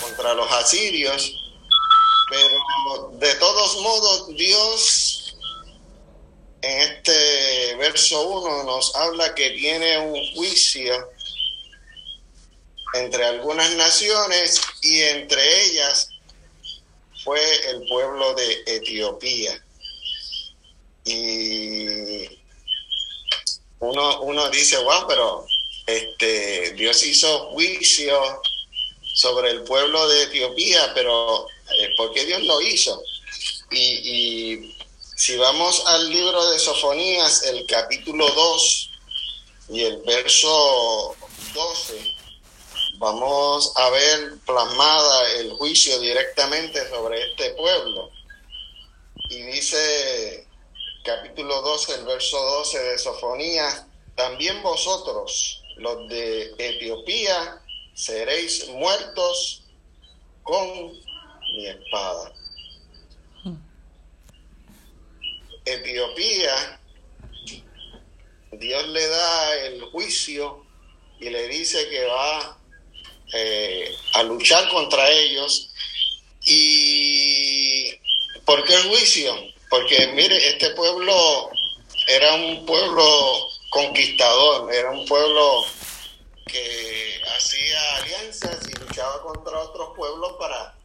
contra los asirios, pero de todos modos Dios en este verso 1 nos habla que tiene un juicio entre algunas naciones y entre ellas fue el pueblo de Etiopía. Y uno, uno dice, wow, pero este, Dios hizo juicio sobre el pueblo de Etiopía, pero eh, ¿por qué Dios lo hizo? Y, si vamos al libro de Sofonías, el capítulo 2 y el verso 12, vamos a ver plasmada el juicio directamente sobre este pueblo. Y dice capítulo 12, el verso 12 de Sofonías, también vosotros, los de Etiopía, seréis muertos con mi espada. Etiopía, Dios le da el juicio y le dice que va eh, a luchar contra ellos. ¿Y por qué el juicio? Porque mire, este pueblo era un pueblo conquistador, era un pueblo que hacía alianzas y luchaba contra otros pueblos para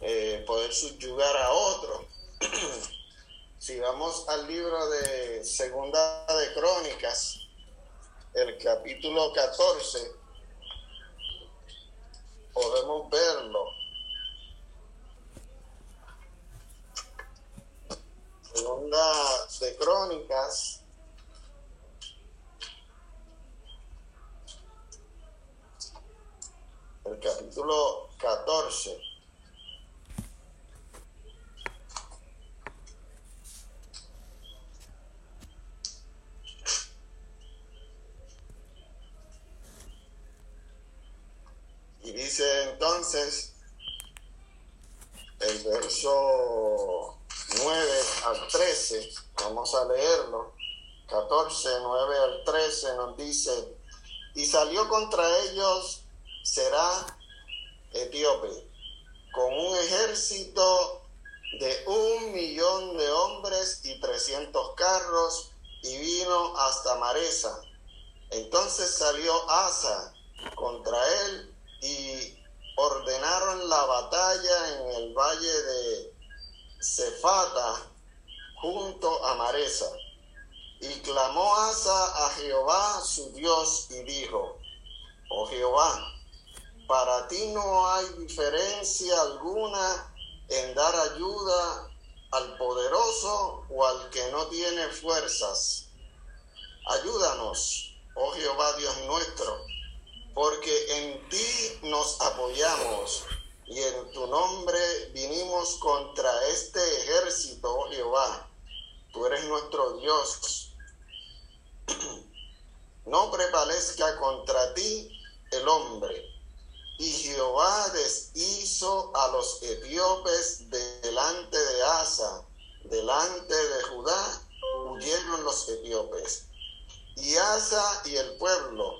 eh, poder subyugar a otros. si vamos al libro de Segunda de Crónicas, el capítulo 14, podemos verlo. Segunda de Crónicas, el capítulo 14. Y dice entonces el verso 9 al 13, vamos a leerlo, 14, 9 al 13 nos dice, y salió contra ellos será etíope, con un ejército de un millón de hombres y trescientos carros, y vino hasta Maresa. Entonces salió Asa contra él y ordenaron la batalla en el valle de Cefata junto a Maresa. Y clamó Asa a Jehová su Dios y dijo, oh Jehová, para ti no hay diferencia alguna en dar ayuda al poderoso o al que no tiene fuerzas. Ayúdanos, oh Jehová Dios nuestro, porque en ti nos apoyamos y en tu nombre vinimos contra este ejército, oh Jehová. Tú eres nuestro Dios. No prevalezca contra ti el hombre y Jehová deshizo a los etíopes delante de Asa, delante de Judá, huyeron los etíopes. Y Asa y el pueblo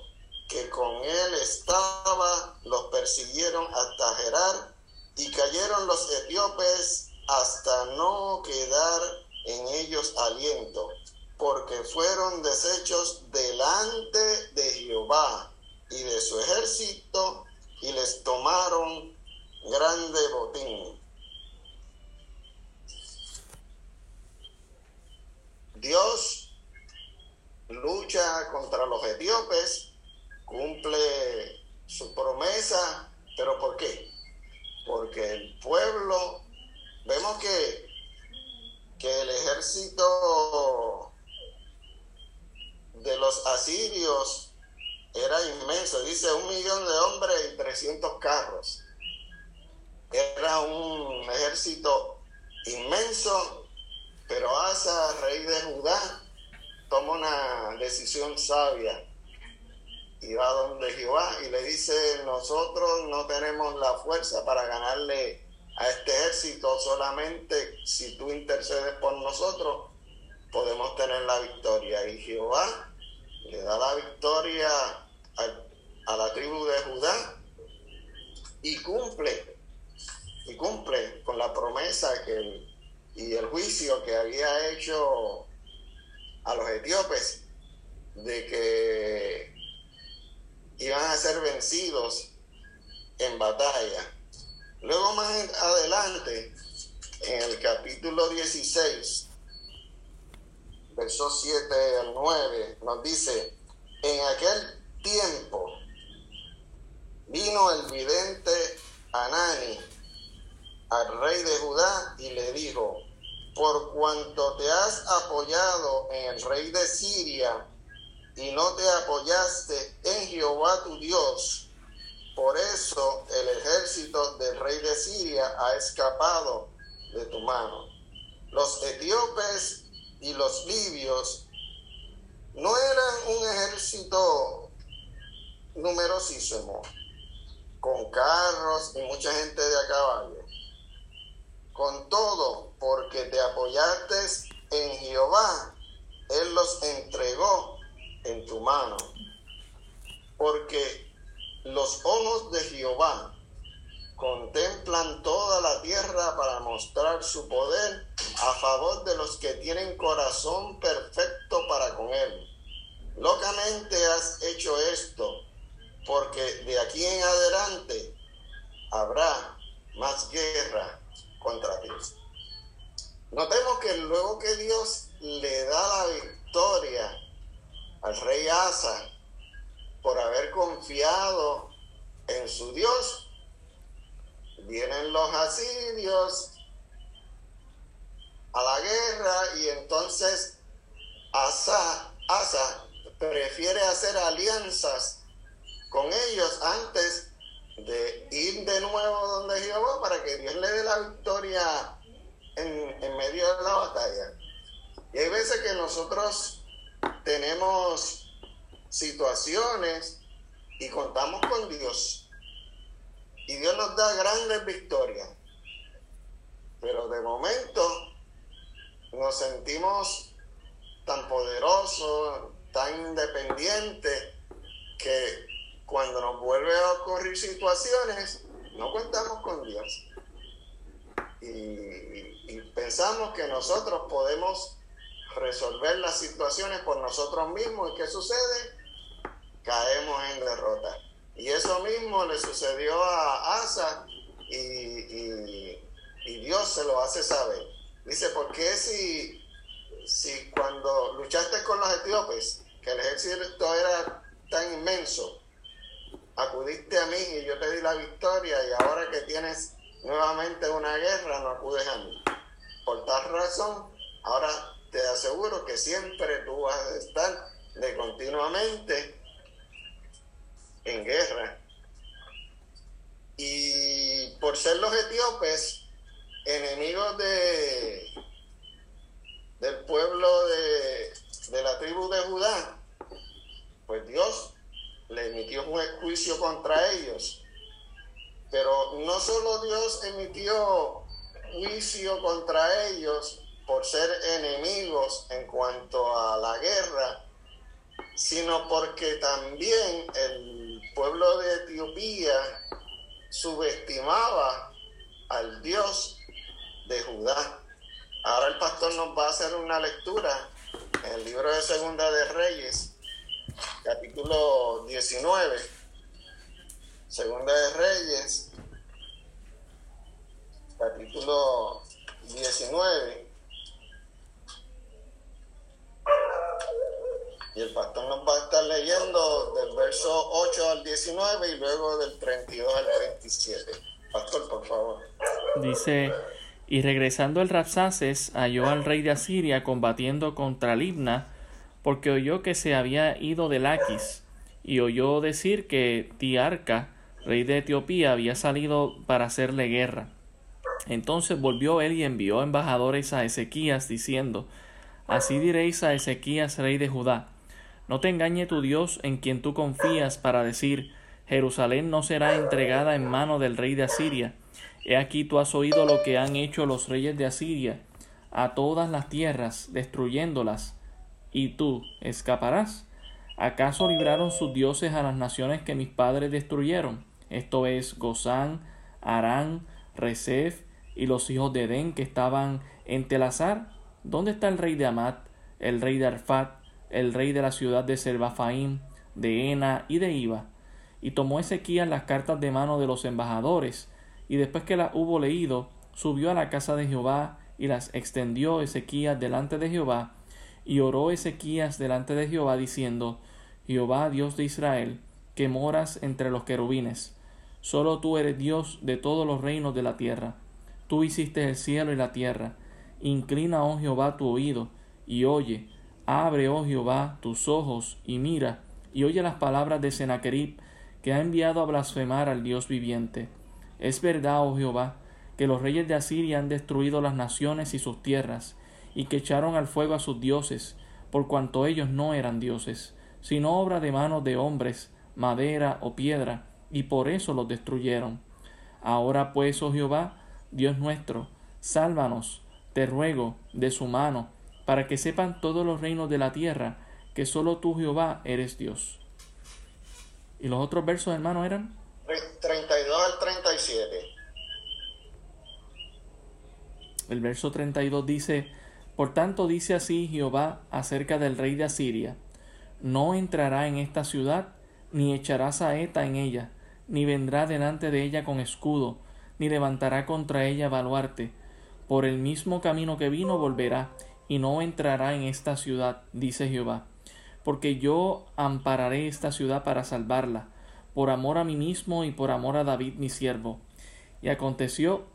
que con él estaba los persiguieron hasta Gerar, y cayeron los etíopes hasta no quedar en ellos aliento, porque fueron deshechos delante de Jehová y de su ejército y les tomaron grande botín. Dios lucha contra los etíopes, cumple su promesa, pero ¿por qué? Porque el pueblo, vemos que, que el ejército de los asirios era inmenso, dice un millón de hombres y 300 carros. Era un ejército inmenso, pero Asa, rey de Judá, toma una decisión sabia y va donde Jehová y le dice, nosotros no tenemos la fuerza para ganarle a este ejército, solamente si tú intercedes por nosotros, podemos tener la victoria. Y Jehová le da la victoria a, la tribu de Judá y cumple, y cumple con la promesa que y el juicio que había hecho a los etíopes de que iban a ser vencidos en batalla. Luego más adelante, en el capítulo 16, versos 7 al 9, nos dice, en aquel tiempo vino el vidente Anani al rey de Judá y le dijo, por cuanto te has apoyado en el rey de Siria y no te apoyaste en Jehová tu Dios, por eso el ejército del rey de Siria ha escapado de tu mano. Los etíopes y los libios no eran un ejército numerosísimo, con carros y mucha gente de a caballo. Con todo, porque te apoyaste en Jehová, Él los entregó en tu mano. Porque los ojos de Jehová contemplan toda la tierra para mostrar su poder a favor de los que tienen corazón perfecto para con él. Locamente has hecho esto, porque de aquí en adelante habrá más guerra contra ti. Notemos que luego que Dios le da la victoria al rey Asa, por haber confiado en su Dios. Vienen los asirios a la guerra y entonces Asa, Asa prefiere hacer alianzas con ellos antes de ir de nuevo donde Jehová para que Dios le dé la victoria en, en medio de la batalla. Y hay veces que nosotros tenemos situaciones y contamos con Dios. Y Dios nos da grandes victorias. Pero de momento nos sentimos tan poderosos, tan independientes, que cuando nos vuelve a ocurrir situaciones, no contamos con Dios. Y, y pensamos que nosotros podemos resolver las situaciones por nosotros mismos. ¿Y qué sucede? caemos en derrota. Y eso mismo le sucedió a Asa y, Dios se lo hace saber. Dice, ¿por qué si, si cuando luchaste con los etíopes, que el ejército era tan inmenso, acudiste a mí y yo te di la victoria y ahora que tienes nuevamente una guerra no acudes a mí? Por tal razón, ahora te aseguro que siempre tú vas a estar de continuamente en guerra. Y por ser los etíopes enemigos de, del pueblo de, de la tribu de Judá, pues Dios le emitió un juicio contra ellos. Pero no solo Dios emitió juicio contra ellos por ser enemigos en cuanto a la guerra, sino porque también el pueblo de Etiopía subestimaba al Dios de Judá. Ahora el pastor nos va a hacer una lectura en el libro de Segunda de Reyes, capítulo 19. Segunda de Reyes, capítulo 19. Y el pastor nos va a estar leyendo del verso 8 al 19 y luego del 32 al 37. Pastor, por favor. Dice, y regresando el Rapsaces halló al rey de Asiria combatiendo contra Libna, porque oyó que se había ido de Laquis, y oyó decir que Tiarca, rey de Etiopía, había salido para hacerle guerra. Entonces volvió él y envió embajadores a Ezequías, diciendo, Así diréis a Ezequías, rey de Judá, no te engañe tu Dios en quien tú confías para decir, Jerusalén no será entregada en mano del rey de Asiria. He aquí tú has oído lo que han hecho los reyes de Asiria a todas las tierras, destruyéndolas, y tú escaparás. ¿Acaso libraron sus dioses a las naciones que mis padres destruyeron? esto es Gozán, Arán, Resef y los hijos de Edén que estaban en Telazar. ¿Dónde está el rey de Amat, el rey de Arfat, el rey de la ciudad de Serbafaim, de Ena y de Iba? Y tomó Ezequías las cartas de mano de los embajadores, y después que las hubo leído, subió a la casa de Jehová y las extendió Ezequías delante de Jehová, y oró Ezequías delante de Jehová diciendo, Jehová Dios de Israel, que moras entre los querubines, solo tú eres Dios de todos los reinos de la tierra. Tú hiciste el cielo y la tierra. Inclina, oh Jehová, tu oído, y oye, abre, oh Jehová, tus ojos, y mira, y oye las palabras de Sennacherib, que ha enviado a blasfemar al Dios viviente. Es verdad, oh Jehová, que los reyes de Asiria han destruido las naciones y sus tierras, y que echaron al fuego a sus dioses, por cuanto ellos no eran dioses, sino obra de manos de hombres, madera o piedra, y por eso los destruyeron. Ahora pues, oh Jehová, Dios nuestro, sálvanos, te ruego, de su mano, para que sepan todos los reinos de la tierra, que solo tú, Jehová, eres Dios. ¿Y los otros versos, hermano, eran? 32 al 37. El verso 32 dice, Por tanto dice así Jehová acerca del rey de Asiria, no entrará en esta ciudad, ni echará saeta en ella, ni vendrá delante de ella con escudo, ni levantará contra ella baluarte. Por el mismo camino que vino volverá, y no entrará en esta ciudad, dice Jehová. Porque yo ampararé esta ciudad para salvarla, por amor a mí mismo y por amor a David mi siervo. Y aconteció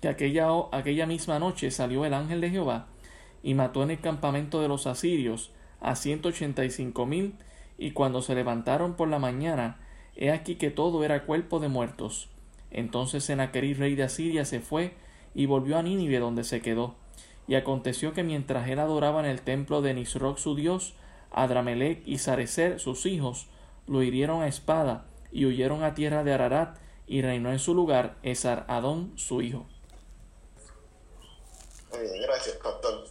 que aquella, aquella misma noche salió el ángel de Jehová y mató en el campamento de los asirios a ciento ochenta y cinco mil, y cuando se levantaron por la mañana, he aquí que todo era cuerpo de muertos. Entonces Sennacherib rey de Asiria se fue y volvió a Nínive donde se quedó. Y aconteció que mientras él adoraba en el templo de Nisroch su dios, Adramelech y Sarecer sus hijos lo hirieron a espada y huyeron a tierra de Ararat y reinó en su lugar Esar Adón su hijo. Muy bien, gracias, pastor.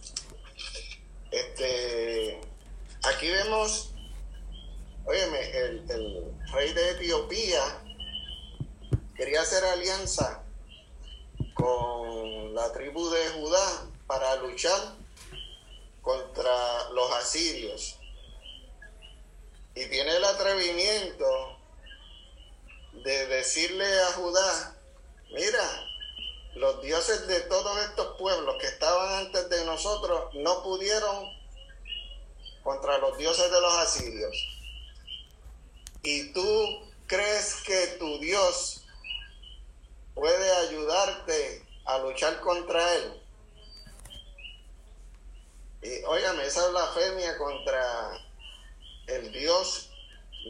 Este, aquí vemos, óyeme, el, el rey de Etiopía quería hacer alianza con la tribu de Judá para luchar contra los asirios. Y tiene el atrevimiento de decirle a Judá, mira, los dioses de todos estos pueblos que estaban antes de nosotros no pudieron contra los dioses de los asirios. Y tú crees que tu Dios puede ayudarte a luchar contra él. Y óigame, esa blasfemia contra el Dios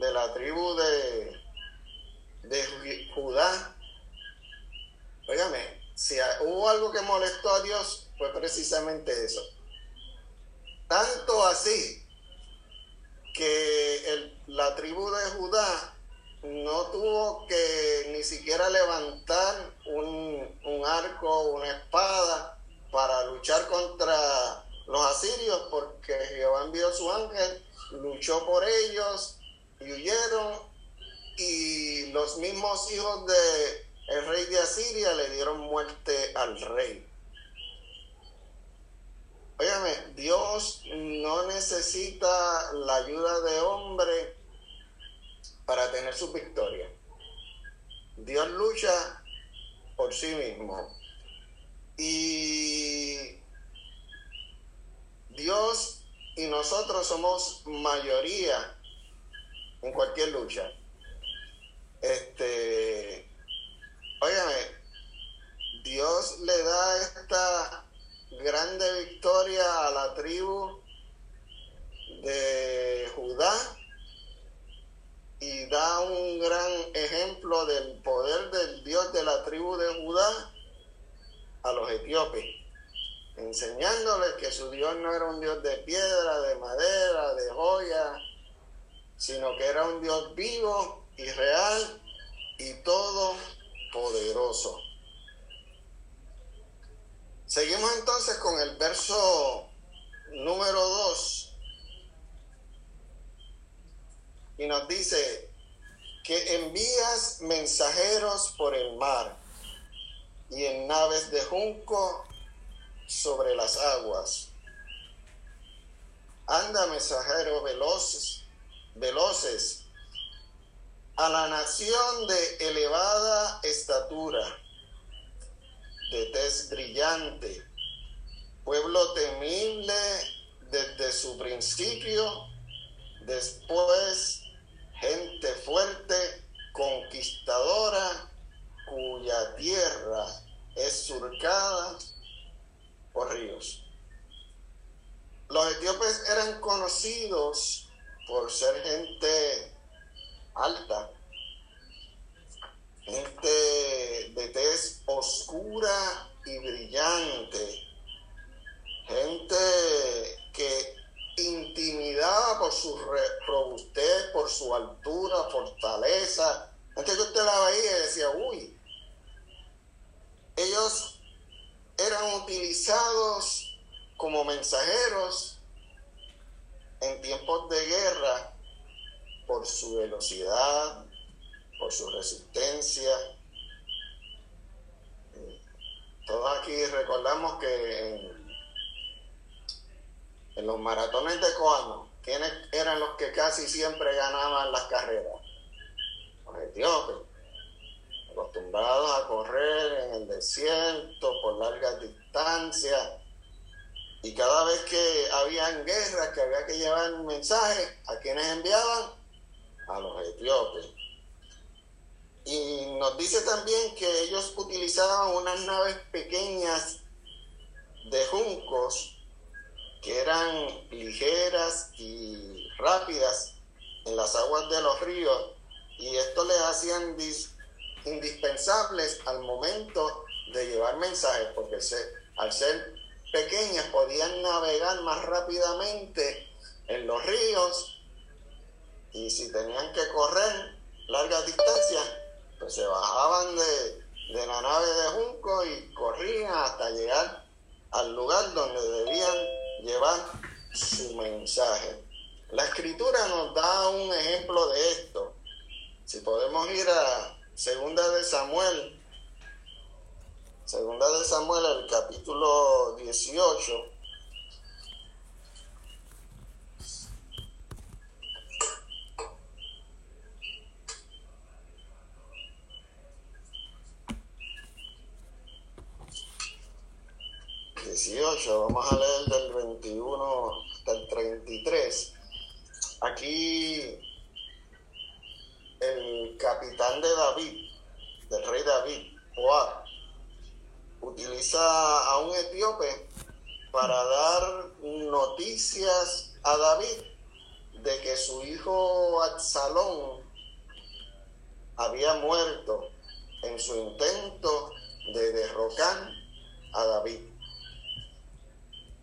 de la tribu de, de Judá. Óigame, si hubo algo que molestó a Dios, fue precisamente eso. Tanto así que la tribu de Judá no tuvo que ni siquiera levantar un, un arco, una espada para luchar contra los asirios, porque Jehová envió su ángel, luchó por ellos y huyeron, y los mismos hijos de el rey de Asiria le dieron muerte al rey. Óyame, Dios no necesita la ayuda de hombre para tener su victoria. Dios lucha por sí mismo. Y Dios y nosotros somos mayoría en cualquier lucha. Este, Óyeme, Dios le da esta grande victoria a la tribu de Judá y da un gran ejemplo del poder del Dios de la tribu de Judá a los etíopes, enseñándoles que su Dios no era un Dios de piedra, de madera, de joya, sino que era un Dios vivo y real y todo poderoso. Seguimos entonces con el verso número 2 y nos dice que envías mensajeros por el mar y en naves de junco sobre las aguas. Anda, mensajeros veloces, veloces, a la nación de elevada estatura, de tez brillante, pueblo temible desde su principio, después gente fuerte, conquistadora, cuya tierra es surcada por ríos. Los etíopes eran conocidos por ser gente alta, gente de tez oscura y brillante, gente que intimidaba por su robustez, por su altura, fortaleza. Antes que usted la veía y decía, uy, ellos eran utilizados como mensajeros en tiempos de guerra por su velocidad, por su resistencia. Todos aquí recordamos que en, los maratones de Coano, ¿quiénes eran los que casi siempre ganaban las carreras? Los etíopes, acostumbrados a correr en el desierto por largas distancias. Y cada vez que habían guerras, que había que llevar un mensaje, ¿a quienes enviaban? A los etíopes. Y nos dice también que ellos utilizaban unas naves pequeñas de juncos que eran ligeras y rápidas en las aguas de los ríos y esto les hacían indispensables al momento de llevar mensajes porque al ser pequeñas podían navegar más rápidamente en los ríos y si tenían que correr largas distancias, pues se bajaban de, la nave de Junco y corrían hasta llegar al lugar donde debían llevar su mensaje. La escritura nos da un ejemplo de esto. Si podemos ir a Segunda de Samuel, Segunda de Samuel, el capítulo 18, 18, vamos a leer del 21 hasta el 33. Aquí el capitán de David, del rey David, Joab, utiliza a un etíope para dar noticias a David de que su hijo Absalón había muerto en su intento de derrocar a David.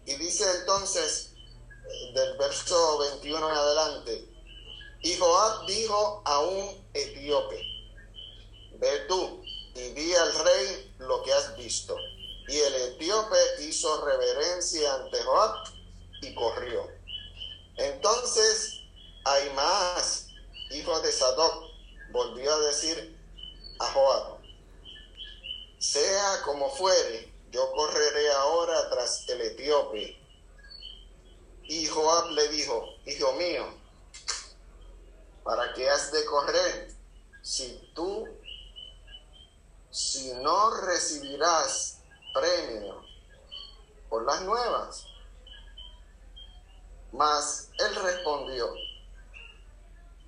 Y dice entonces, del verso 21 en adelante, y Joab dijo a un etíope, ve tú y di al rey lo que has visto. Y el etíope hizo reverencia ante Joab y corrió. Entonces más hijo de Sadoc, volvió a decir a Joab, sea como fuere, yo correré ahora tras el etíope. Y Joab le dijo, hijo mío, ¿para qué has de correr si tú, si no recibirás premio por las nuevas? Mas él respondió,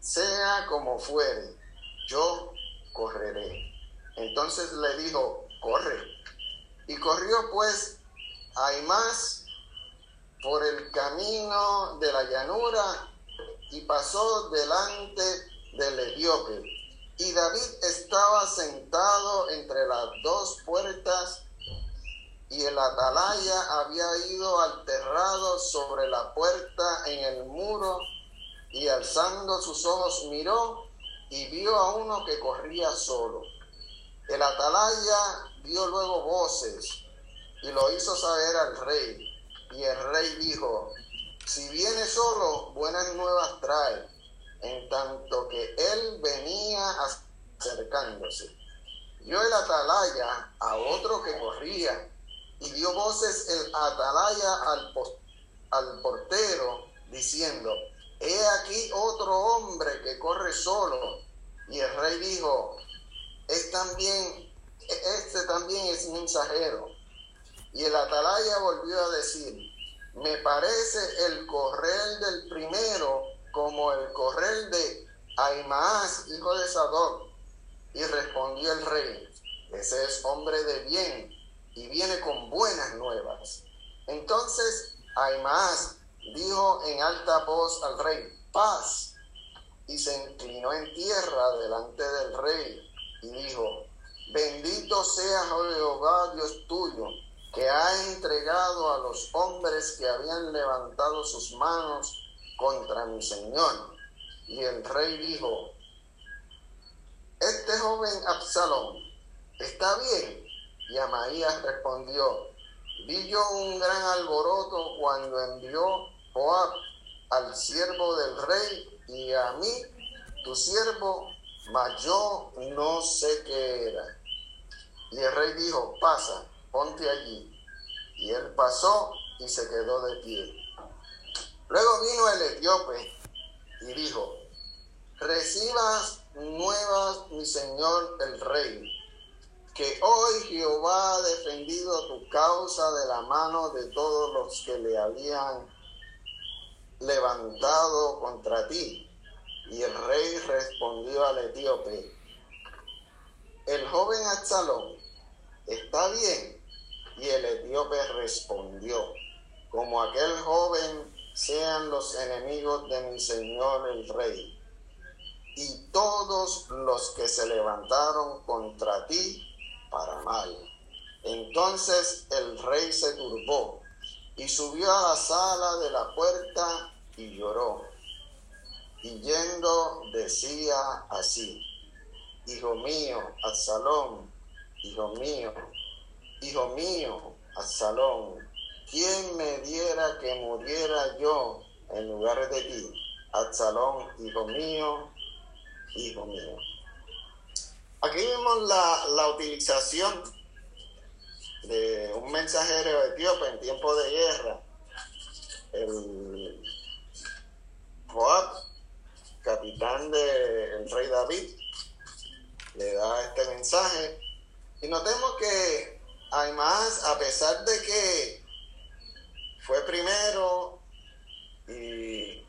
sea como fuere, yo correré. Entonces le dijo, corre. Y corrió pues Aimás por el camino de la llanura y pasó delante del etíope. Y David estaba sentado entre las dos puertas y el atalaya había ido alterrado sobre la puerta en el muro y alzando sus ojos miró y vio a uno que corría solo. El atalaya dio luego voces y lo hizo saber al rey. Y el rey dijo, si viene solo, buenas nuevas trae. en tanto que él venía acercándose. Vio el atalaya a otro que corría y dio voces el atalaya al, al portero diciendo, he aquí otro hombre que corre solo. Y el rey dijo, es también, este también es mensajero. Y el atalaya volvió a decir, me parece el correr del primero como el correr de Aimaas, hijo de Sadoc. Y respondió el rey, ese es hombre de bien y viene con buenas nuevas. Entonces Aimaas dijo en alta voz al rey, paz, y se inclinó en tierra delante del rey y dijo, bendito sea Jehová Dios tuyo, que ha entregado a los hombres que habían levantado sus manos contra mi Señor. Y el rey dijo, este joven Absalón está bien. Y Amaías respondió, vi yo un gran alboroto cuando envió Joab al siervo del rey y a mí, tu siervo, mas yo no sé qué era. Y el rey dijo, pasa, ponte allí. Y él pasó y se quedó de pie. Luego vino el etíope y dijo, recibas nuevas, mi señor el rey, que hoy Jehová ha defendido tu causa de la mano de todos los que le habían levantado contra ti. Y el rey respondió al etíope, el joven Absalón está bien. Y el etíope respondió, como aquel joven sean los enemigos de mi señor el rey, y todos los que se levantaron contra ti para mal. Entonces el rey se turbó y subió a la sala de la puerta y lloró. Y yendo decía así, Hijo mío, Absalón, hijo mío, hijo mío, Absalón, ¿quién me diera que muriera yo en lugar de ti? Absalón, hijo mío, hijo mío. Aquí vemos la, la utilización de un mensajero etíope en tiempo de guerra, el Joab, capitán del rey David, le da este mensaje. Y notemos que además, a pesar de que fue primero y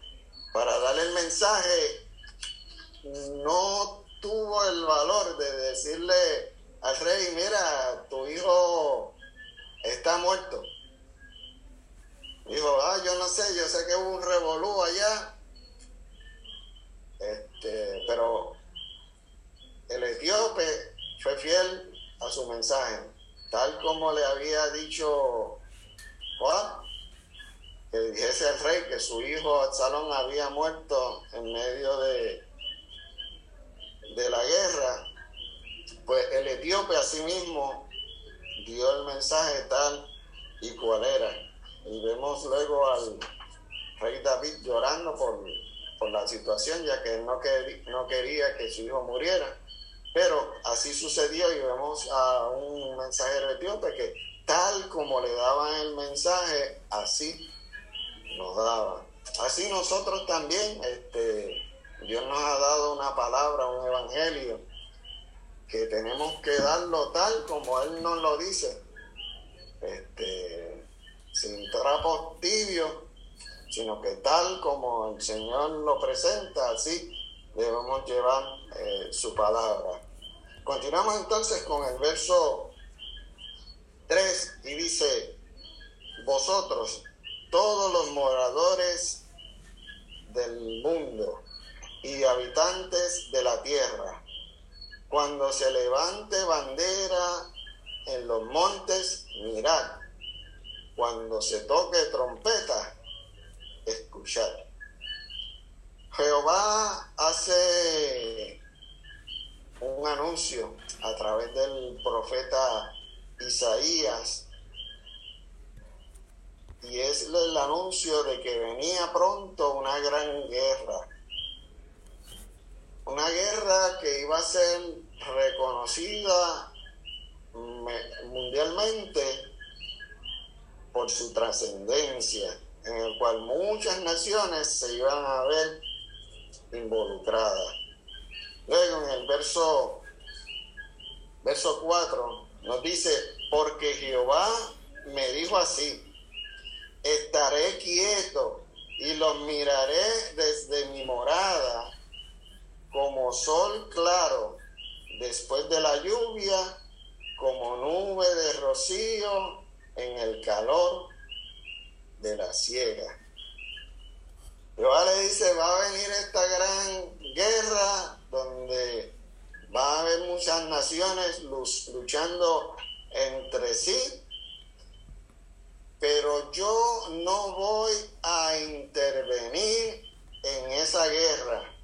para darle el mensaje, no tuvo el valor de decirle al rey, mira, tu hijo está muerto. Dijo, ah, yo no sé, yo sé que hubo un revolú allá, este, pero el etíope fue fiel a su mensaje, tal como le había dicho Juan, que dijese al rey que su hijo Absalón había muerto en medio de, de la guerra, pues el etíope asimismo dio el mensaje tal y cual era. Y vemos luego al rey David llorando por, por la situación, ya que no, no quería que su hijo muriera. Pero así sucedió y vemos a un mensajero etíope que tal como le daban el mensaje, así nos daba. Así nosotros también, este, Dios nos ha dado una palabra, un evangelio, que tenemos que darlo tal como Él nos lo dice, este, sin trapos tibios, sino que tal como el Señor lo presenta, así debemos llevar eh, su palabra. Continuamos entonces con el verso 3 y dice, vosotros, todos los moradores del mundo y habitantes de la tierra, cuando se levante bandera en los montes, mirad. Cuando se toque trompeta, escuchad. Jehová hace un anuncio a través del profeta Isaías y es el anuncio de que venía pronto una gran guerra una guerra que iba a ser reconocida mundialmente por su trascendencia, en el cual muchas naciones se iban a ver involucradas. Luego en el verso, verso 4 nos dice, porque Jehová me dijo así, estaré quieto y los miraré desde mi morada como sol claro después de la lluvia, como nube de rocío en el calor de la siega. Jehová le dice, va a venir esta gran guerra donde va a haber muchas naciones luchando entre sí, pero yo no voy a intervenir en esa guerra.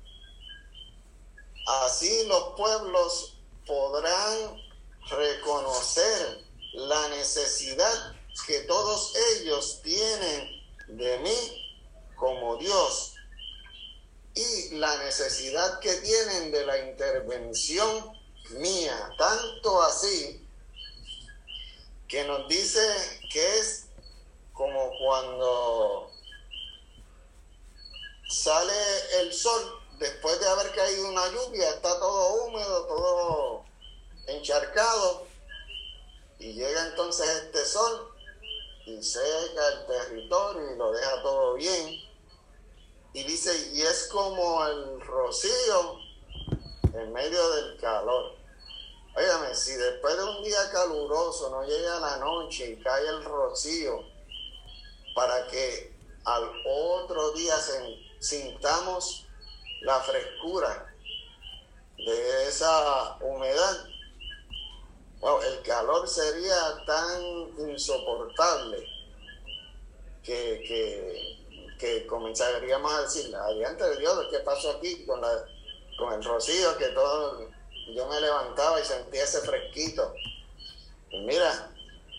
Así los pueblos podrán reconocer la necesidad que todos ellos tienen de mí como Dios y la necesidad que tienen de la intervención mía, tanto así que nos dice que es como cuando sale el sol después de haber caído una lluvia, está todo húmedo, todo encharcado, y llega entonces este sol y seca el territorio y lo deja todo bien. Y dice, y es como el rocío en medio del calor. Óigame, si después de un día caluroso no llega la noche y cae el rocío, para que al otro día sintamos la frescura de esa humedad, el calor sería tan insoportable que, que, comenzaríamos a decir, adiante de Dios, ¿qué pasó aquí con, la, con el rocío? Que todo, yo me levantaba y sentía ese fresquito. Mira,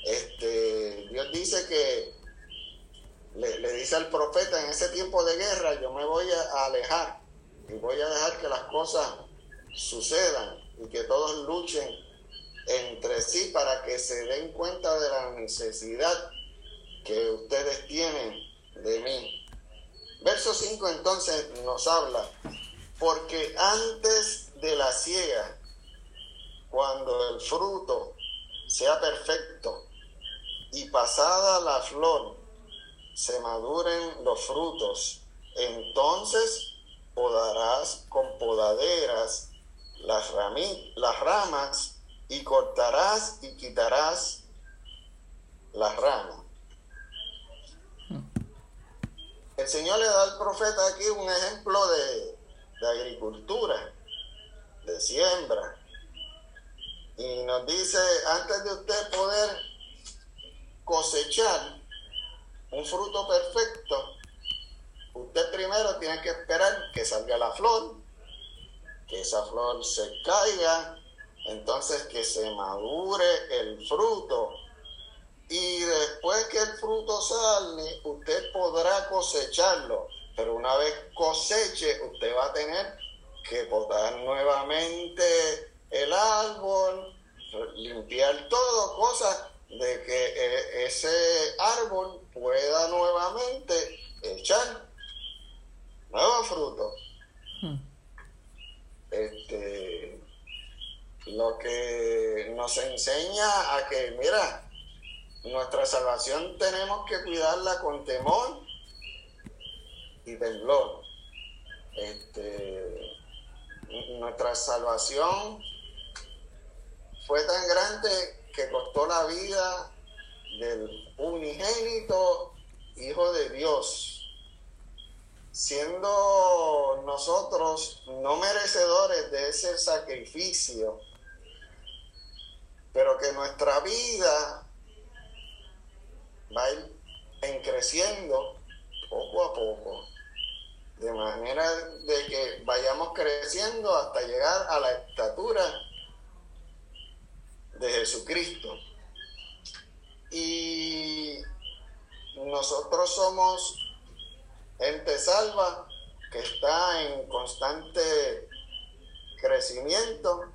este, Dios dice que le, dice al profeta en ese tiempo de guerra, yo me voy a alejar y voy a dejar que las cosas sucedan y que todos luchen entre sí para que se den cuenta de la necesidad que ustedes tienen de mí. Verso 5 entonces nos habla, porque antes de la siega, cuando el fruto sea perfecto y pasada la flor, se maduren los frutos, entonces podarás con podaderas las, las ramas y cortarás y quitarás las ramas. El Señor le da al profeta aquí un ejemplo de, de agricultura, de siembra. Y nos dice, antes de usted poder cosechar un fruto perfecto, usted primero tiene que esperar que salga la flor, que esa flor se caiga, entonces que se madure el fruto. Y después que el fruto sale, usted podrá cosecharlo. Pero una vez coseche, usted va a tener que podar nuevamente el árbol, limpiar todo, cosas de que eh, ese árbol pueda nuevamente echar nuevos frutos. Hmm. Este, lo que nos enseña a que, mira, nuestra salvación tenemos que cuidarla con temor y temblor. Este, nuestra salvación fue tan grande que costó la vida del unigénito Hijo de Dios siendo nosotros no merecedores de ese sacrificio, pero que nuestra vida va a ir en creciendo poco a poco, de manera de que vayamos creciendo hasta llegar a la estatura de Jesucristo. Y nosotros somos gente salva que está en constante crecimiento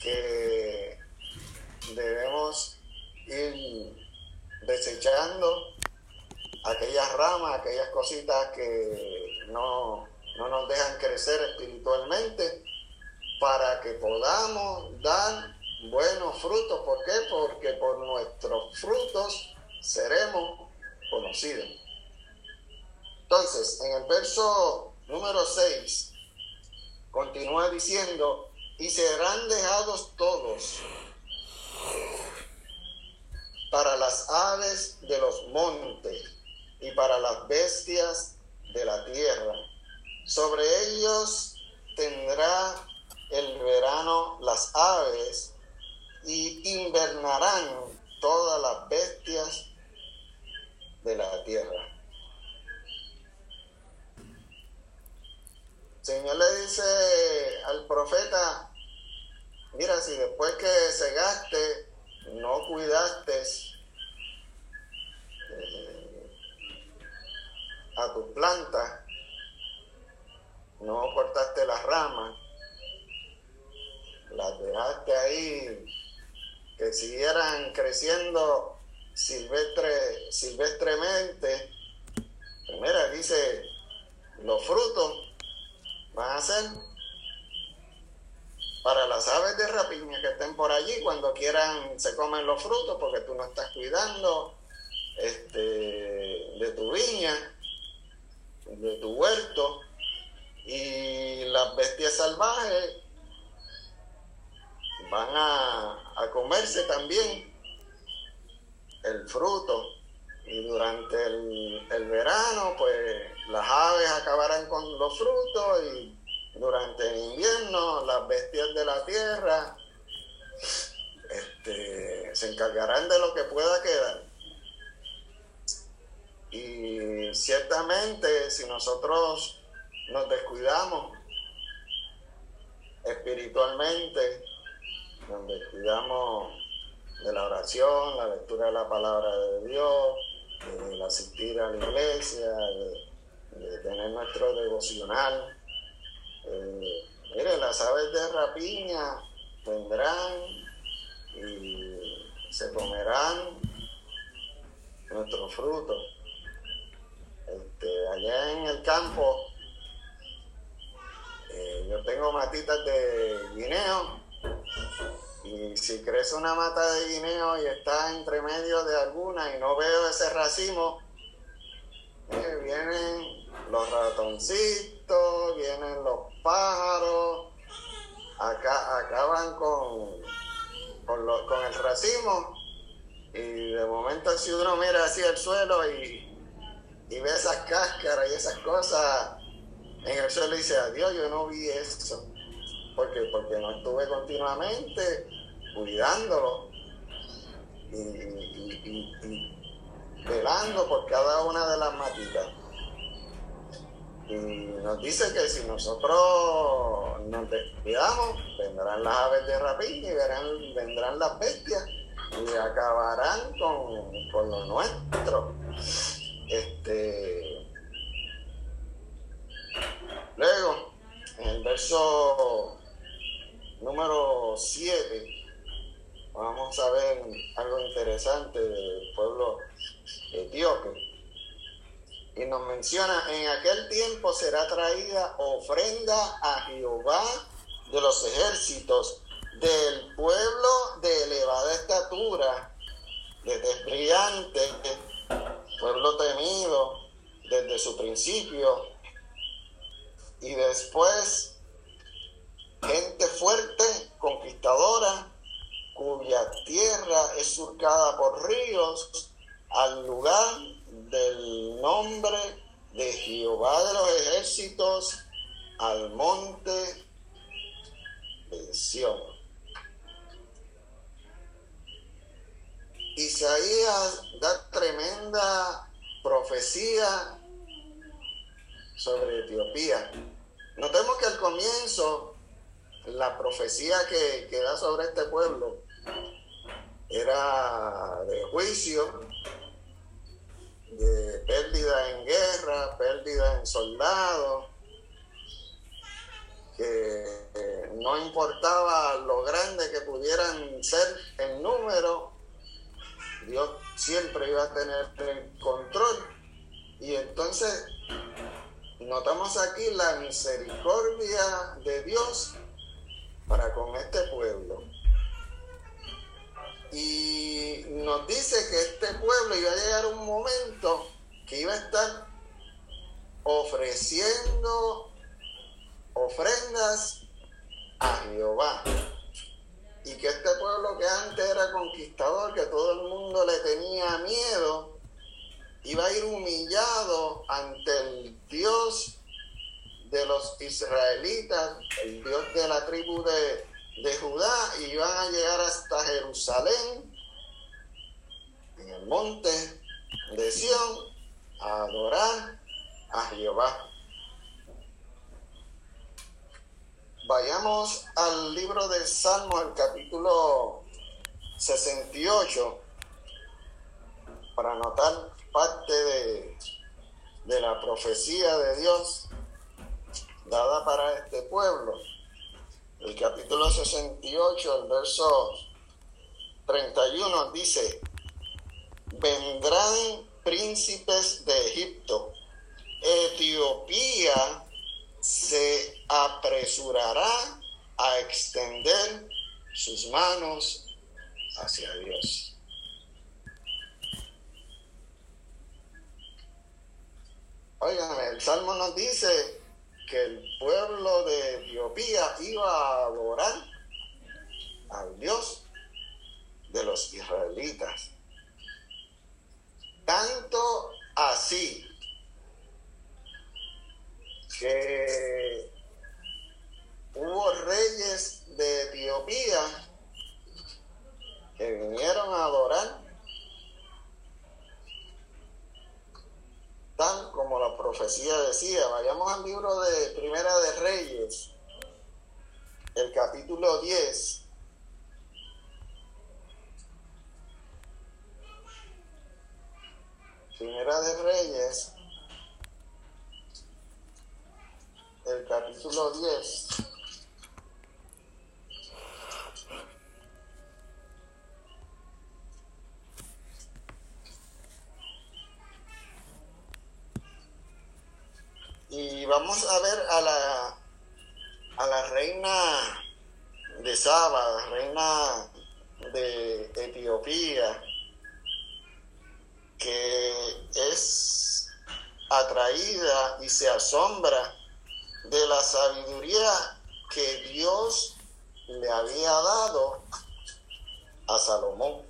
que debemos ir desechando aquellas ramas, aquellas cositas que no, no nos dejan crecer espiritualmente para que podamos dar buenos frutos. ¿Por qué? Porque por nuestros frutos seremos conocidos. Entonces, en el verso número 6, continúa diciendo, y serán dejados todos para las aves de los montes y para las bestias de la tierra. Sobre ellos tendrá el verano las aves y invernarán todas las bestias de la tierra. Señor le dice al profeta, mira, si después que se gaste no cuidaste eh, a tu planta, no cortaste las ramas, las dejaste ahí que siguieran creciendo silvestre, silvestremente. Primera dice, los frutos van a ser para las aves de rapiña que estén por allí, cuando quieran se comen los frutos porque tú no estás cuidando este, de tu viña, de tu huerto, y las bestias salvajes van a, a comerse también el fruto. Y durante el, el verano, pues las aves acabarán con los frutos y durante el invierno las bestias de la tierra este, se encargarán de lo que pueda quedar. Y ciertamente si nosotros nos descuidamos espiritualmente, nos descuidamos de la oración, la lectura de la palabra de Dios, el asistir a la iglesia, de tener nuestro devocional. Eh, mire, las aves de rapiña vendrán y se comerán nuestros frutos. Este, allá en el campo eh, yo tengo matitas de guineo y si crece una mata de guineo y está entre medio de alguna y no veo ese racimo, eh, vienen los ratoncitos, vienen los pájaros, acá acaban con, con, con el racimo y de momento si uno mira hacia el suelo y, ve esas cáscaras y esas cosas en el suelo y dice, adiós, yo no vi eso. Porque Porque no estuve continuamente cuidándolo y, y velando por cada una de las matitas. Y nos dice que si nosotros nos descuidamos, vendrán las aves de rapiña y verán, vendrán las bestias y acabarán con, con lo nuestro. Este, luego, en el verso número 7, vamos a ver algo interesante del pueblo etíope. Y nos menciona, en aquel tiempo será traída ofrenda a Jehová de los ejércitos, del pueblo de elevada estatura, desde brillante, pueblo temido desde su principio, y después gente fuerte, conquistadora, cuya tierra es surcada por ríos, al lugar del nombre de Jehová de los ejércitos al monte de Sion. Isaías da tremenda profecía sobre Etiopía. Notemos que al comienzo la profecía que, que da sobre este pueblo era de juicio, de pérdida en guerra, pérdida en soldados, que no importaba lo grande que pudieran ser en número, Dios siempre iba a tener el control. Y entonces notamos aquí la misericordia de Dios para con este pueblo. Y nos dice que este pueblo iba a llegar un momento que iba a estar ofreciendo ofrendas a Jehová. Y que este pueblo que antes era conquistador, que todo el mundo le tenía miedo, iba a ir humillado ante el Dios de los israelitas, el Dios de la tribu de, de Judá, y iban a llegar hasta Jerusalén, en el monte de Sión, a adorar a Jehová. Vayamos al libro de Salmo, el capítulo 68, para notar parte de, de la profecía de Dios dada para este pueblo. El capítulo 68, el verso 31 dice, vendrán príncipes de Egipto, Etiopía se apresurará a extender sus manos hacia Dios. Oigan, el Salmo nos dice que el pueblo de Etiopía iba a adorar al Dios de los israelitas. Tanto así que hubo reyes de Etiopía que vinieron a adorar tal como la profecía decía. Vayamos al libro de Primera de Reyes, el capítulo 10. Primera de Reyes, el capítulo 10. Y a ver a la, a la reina de Saba, reina de Etiopía, que es atraída y se asombra de la sabiduría que Dios le había dado a Salomón.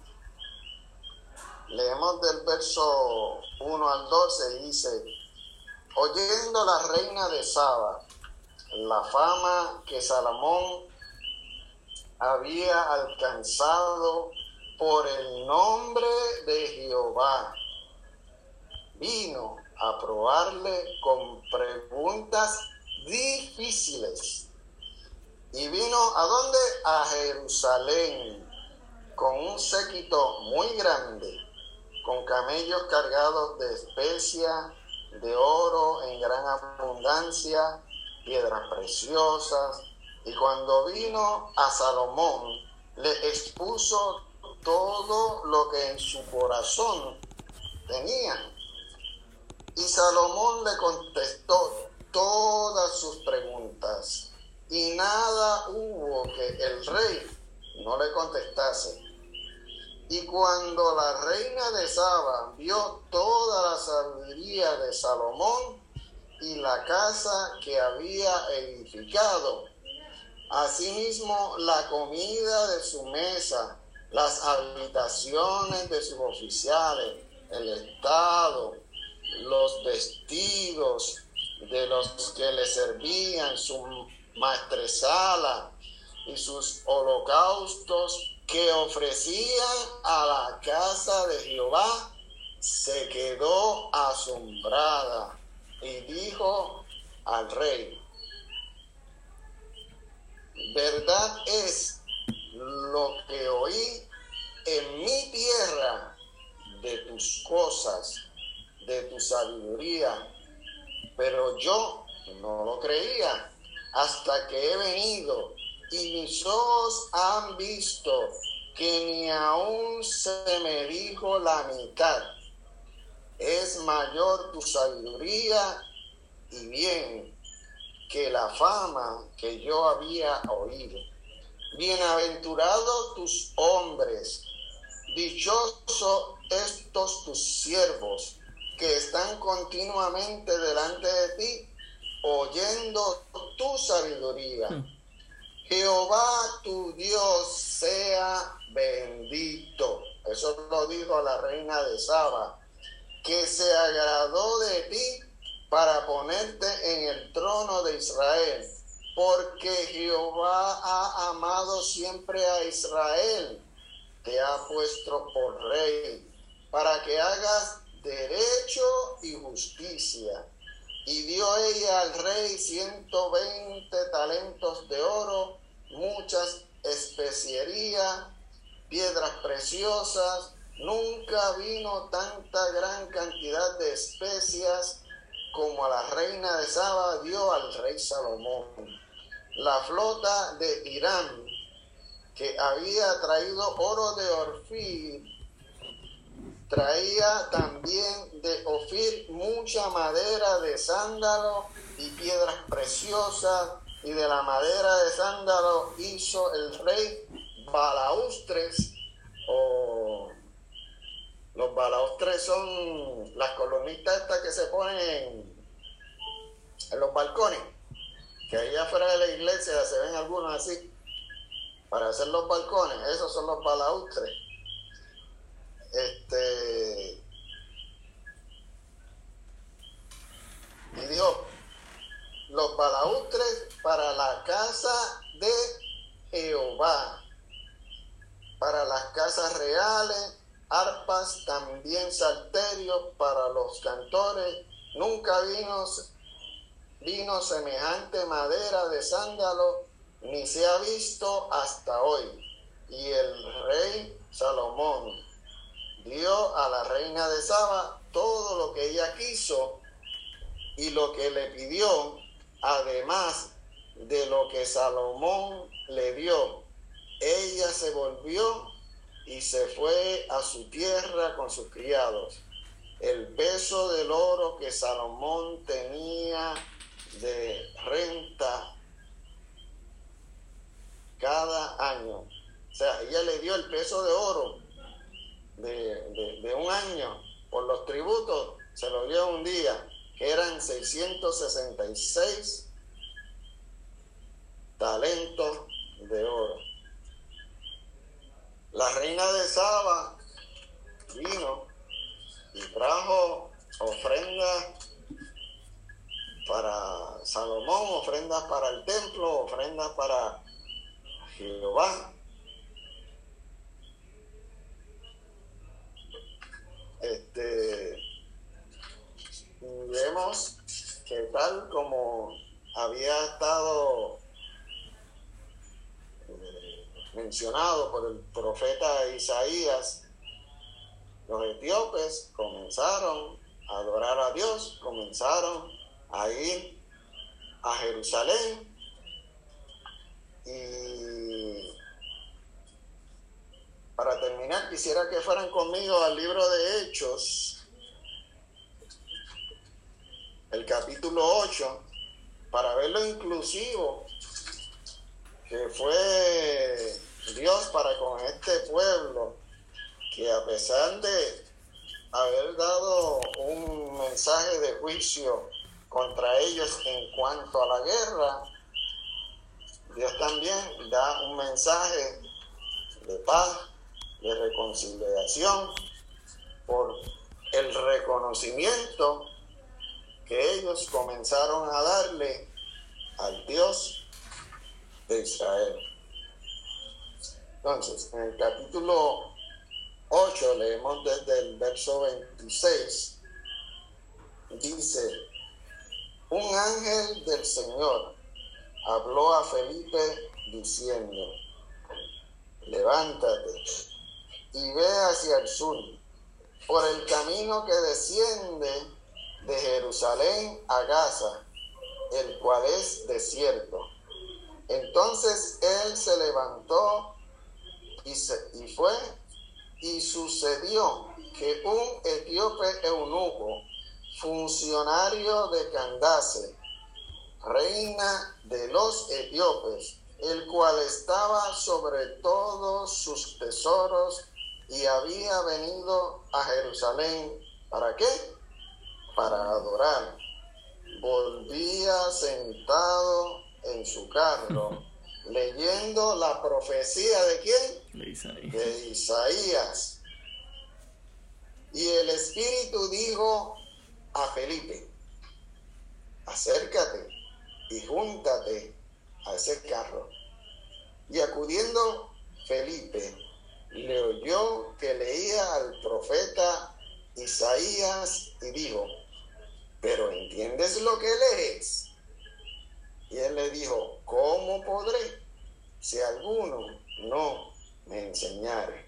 Leemos del verso 1 al 12 y dice, oyendo la reina de Saba la fama que Salomón había alcanzado por el nombre de Jehová, vino a probarle con preguntas difíciles. Y vino a dónde? A Jerusalén, con un séquito muy grande, con camellos cargados de especia, de oro en gran abundancia, piedras preciosas. Y cuando vino a Salomón, le expuso todo lo que en su corazón tenía. Y Salomón le contestó todas sus preguntas y nada hubo que el rey no le contestase. Y cuando la reina de Saba vio toda la sabiduría de Salomón y la casa que había edificado, asimismo la comida de su mesa, las habitaciones de sus oficiales, el estado, los vestidos, de los que le servían, su maestresala y sus holocaustos que ofrecían a la casa de Jehová, se quedó asombrada y dijo al rey, verdad es lo que oí en mi tierra de tus cosas, de tu sabiduría pero yo no lo creía hasta que he venido y mis ojos han visto que ni aún se me dijo la mitad. Es mayor tu sabiduría y bien que la fama que yo había oído. Bienaventurados tus hombres, dichosos estos tus siervos que están continuamente delante de ti, oyendo tu sabiduría. Jehová tu Dios sea bendito. Eso lo dijo la reina de Saba, que se agradó de ti para ponerte en el trono de Israel, porque Jehová ha amado siempre a Israel, te ha puesto por rey, para que hagas derecho y justicia. Y dio ella al rey 120 talentos de oro, muchas especierías, piedras preciosas. Nunca vino tanta gran cantidad de especias como a la reina de Saba dio al rey Salomón. La flota de Irán, que había traído oro de Orfí, traía también de Ofir mucha madera de sándalo y piedras preciosas, y de la madera de sándalo hizo el rey balaustres, o los balaustres son las columnitas estas que se ponen en los balcones, que ahí afuera de la iglesia se ven algunos así, para hacer los balcones, esos son los balaustres este, y dijo, los balaustres para la casa de Jehová, para las casas reales, arpas, también salterios para los cantores, nunca vino, vino semejante madera de sándalo, ni se ha visto hasta hoy. Y el rey Salomón dio a la reina de Saba todo lo que ella quiso y lo que le pidió, además de lo que Salomón le dio. Ella se volvió y se fue a su tierra con sus criados. El peso del oro que Salomón tenía de renta cada año. O sea, ella le dio el peso de oro de, un año por los tributos, se lo dio un día, que eran 666 talentos de oro. La reina de Saba vino y trajo ofrendas para Salomón, ofrendas para el templo, ofrendas para Jehová. Este, vemos que tal como había estado eh, mencionado por el profeta Isaías, los etíopes comenzaron a adorar a Dios, comenzaron a ir a Jerusalén y para terminar, quisiera que fueran conmigo al libro de Hechos, el capítulo 8, para ver lo inclusivo que fue Dios para con este pueblo, que a pesar de haber dado un mensaje de juicio contra ellos en cuanto a la guerra, Dios también da un mensaje de paz de reconciliación por el reconocimiento que ellos comenzaron a darle al Dios de Israel. Entonces, en el capítulo 8 leemos desde el verso 26, dice, un ángel del Señor habló a Felipe diciendo, levántate y ve hacia el sur, por el camino que desciende de Jerusalén a Gaza, el cual es desierto. Entonces él se levantó y, se, y fue y sucedió que un etíope eunuco, funcionario de Candace, reina de los etíopes, el cual estaba sobre todos sus tesoros y había venido a Jerusalén. ¿Para qué? Para adorar. Volvía sentado en su carro, leyendo la profecía de quién? De Isaías. Y el Espíritu dijo a Felipe, acércate y júntate a ese carro. Y acudiendo Felipe, le oyó que leía al profeta Isaías y dijo, pero ¿entiendes lo que lees? Y él le dijo, ¿cómo podré si alguno no me enseñare?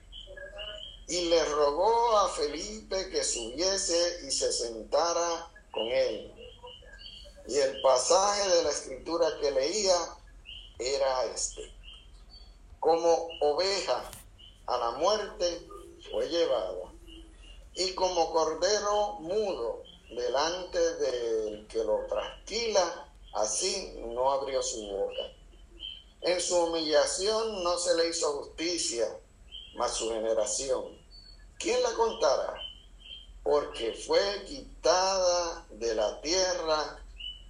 Y le rogó a Felipe que subiese y se sentara con él. Y el pasaje de la escritura que leía era este. Como oveja a la muerte fue llevada, y como cordero mudo delante del que lo trasquila, así no abrió su boca. En su humillación no se le hizo justicia, mas su generación, ¿quién la contará? Porque fue quitada de la tierra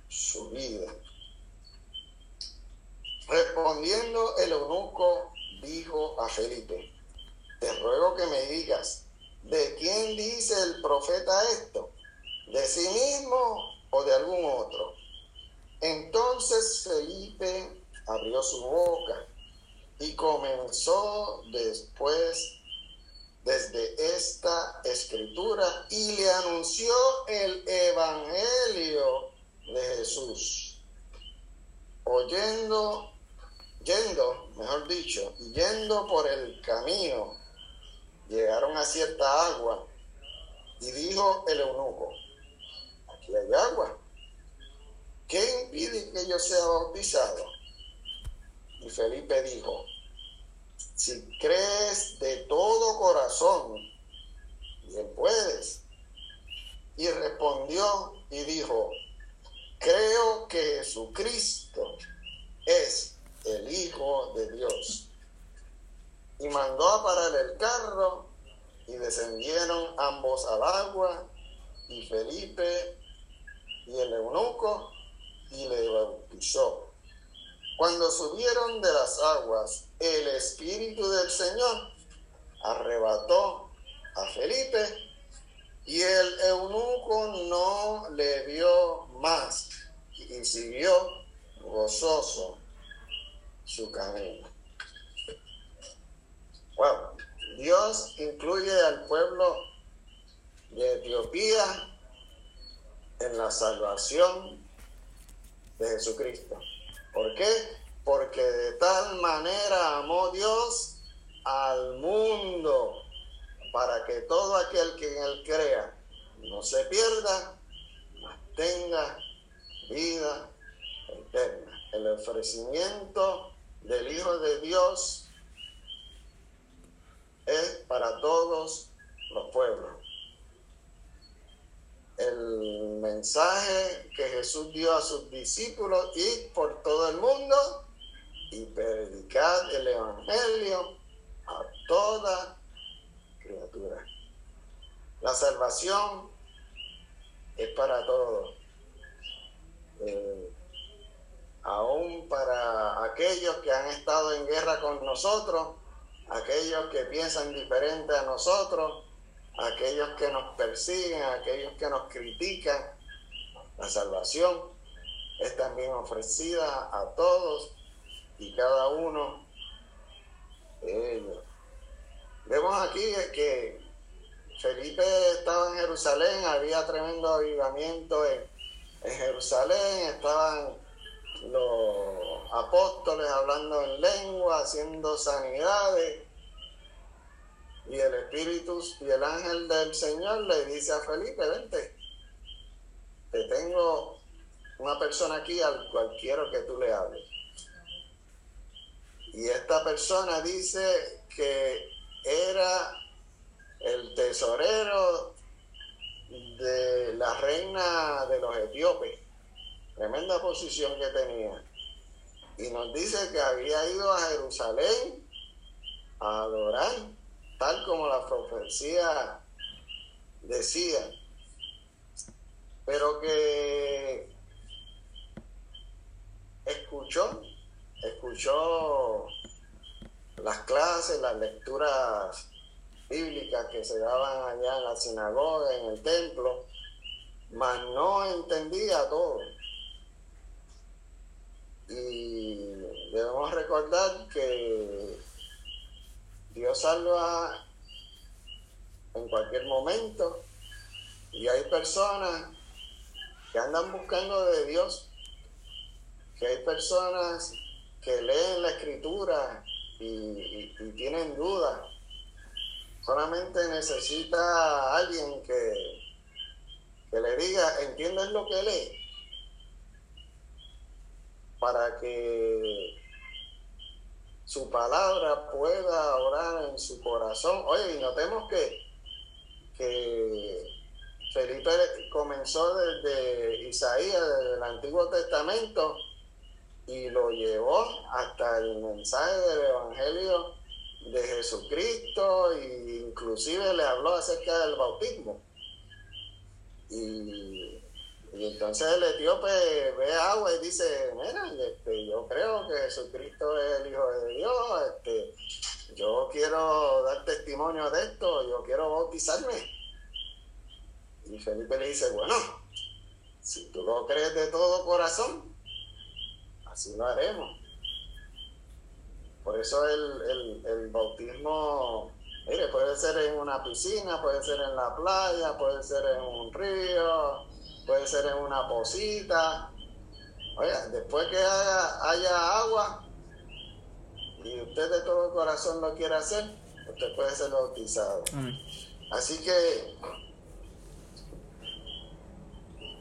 su vida. Respondiendo el eunuco, dijo a Felipe, te ruego que me digas, ¿de quién dice el profeta esto? ¿De sí mismo o de algún otro? Entonces Felipe abrió su boca y comenzó después desde esta escritura y le anunció el evangelio de Jesús. Oyendo, yendo, mejor dicho, yendo por el camino, llegaron a cierta agua y dijo el eunuco, aquí hay agua, ¿qué impide que yo sea bautizado? Y Felipe dijo, si crees de todo corazón, bien puedes. Y respondió y dijo, creo que Jesucristo es el Hijo de Dios. Y mandó a parar el carro y descendieron ambos al agua y Felipe y el eunuco y le bautizó. Cuando subieron de las aguas, el Espíritu del Señor arrebató a Felipe y el eunuco no le vio más y siguió gozoso su camino. Bueno, Dios incluye al pueblo de Etiopía en la salvación de Jesucristo. ¿Por qué? Porque de tal manera amó Dios al mundo para que todo aquel que en él crea no se pierda, mas tenga vida eterna. El ofrecimiento del Hijo de Dios es para todos los pueblos. El mensaje que Jesús dio a sus discípulos y por todo el mundo y predicar el Evangelio a toda criatura. La salvación es para todos. Eh, aún para aquellos que han estado en guerra con nosotros, aquellos que piensan diferente a nosotros, aquellos que nos persiguen, aquellos que nos critican. La salvación es también ofrecida a todos y cada uno. Vemos aquí que Felipe estaba en Jerusalén, había tremendo avivamiento en, Jerusalén, estaban los apóstoles hablando en lengua, haciendo sanidades. Y el Espíritu y el ángel del Señor le dice a Felipe, vente, te tengo una persona aquí al cual quiero que tú le hables. Y esta persona dice que era el tesorero de la reina de los etíopes. Tremenda posición que tenía. Y nos dice que había ido a Jerusalén a adorar, tal como la profecía decía. Pero que escuchó, escuchó las clases, las lecturas bíblicas que se daban allá en la sinagoga, en el templo, mas no entendía todo. Y debemos recordar que Dios salva en cualquier momento y hay personas que andan buscando de Dios, que hay personas que leen la escritura y, tienen dudas Solamente necesita alguien que, que le diga, ¿entiendes lo que lee? Para que su palabra pueda orar en su corazón. Oye, y notemos que, que Felipe comenzó desde Isaías, desde el Antiguo Testamento, y lo llevó hasta el mensaje del Evangelio de Jesucristo e inclusive le habló acerca del bautismo. Y, entonces el etíope ve agua y dice, mira, este, yo creo que Jesucristo es el Hijo de Dios, este, yo quiero dar testimonio de esto, yo quiero bautizarme. Y Felipe le dice, bueno, si tú lo crees de todo corazón, así lo haremos. Por eso el, el, bautismo, mire, puede ser en una piscina, puede ser en la playa, puede ser en un río, puede ser en una posita. Oiga, después que haya, haya agua y usted de todo corazón lo quiere hacer, usted puede ser bautizado. Así que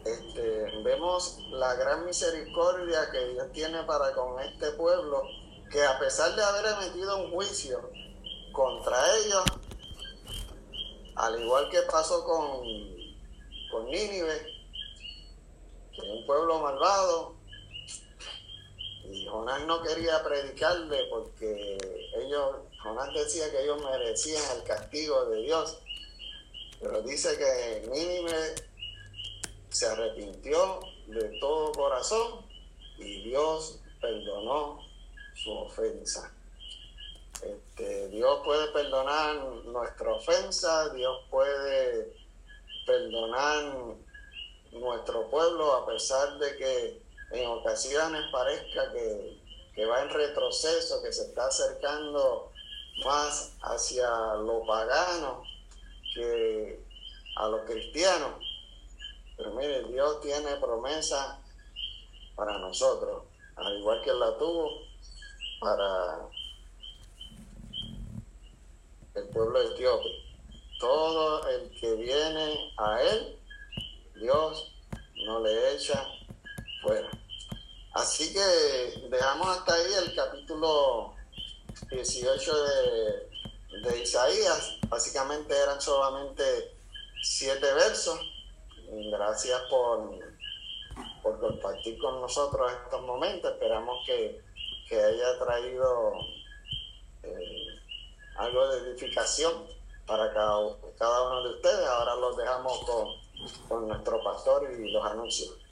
este, vemos la gran misericordia que Dios tiene para con este pueblo que a pesar de haber emitido un juicio contra ellos, al igual que pasó con, con Nínive, un pueblo malvado, y Jonás no quería predicarle porque ellos, Jonás decía que ellos merecían el castigo de Dios, pero dice que Nínive se arrepintió de todo corazón y Dios perdonó su ofensa. Este, Dios puede perdonar nuestra ofensa, Dios puede perdonar nuestro pueblo a pesar de que en ocasiones parezca que, que va en retroceso, que se está acercando más hacia lo pagano que a lo cristiano. Pero mire, Dios tiene promesa para nosotros, al igual que la tuvo para el pueblo etíope. Todo el que viene a él, Dios no le echa fuera. Así que dejamos hasta ahí el capítulo 18 de, Isaías. Básicamente eran solamente siete versos. Gracias por, por compartir con nosotros estos momentos. Esperamos que que haya traído eh, algo de edificación para cada, cada uno de ustedes. Ahora los dejamos con, con nuestro pastor y los anuncios.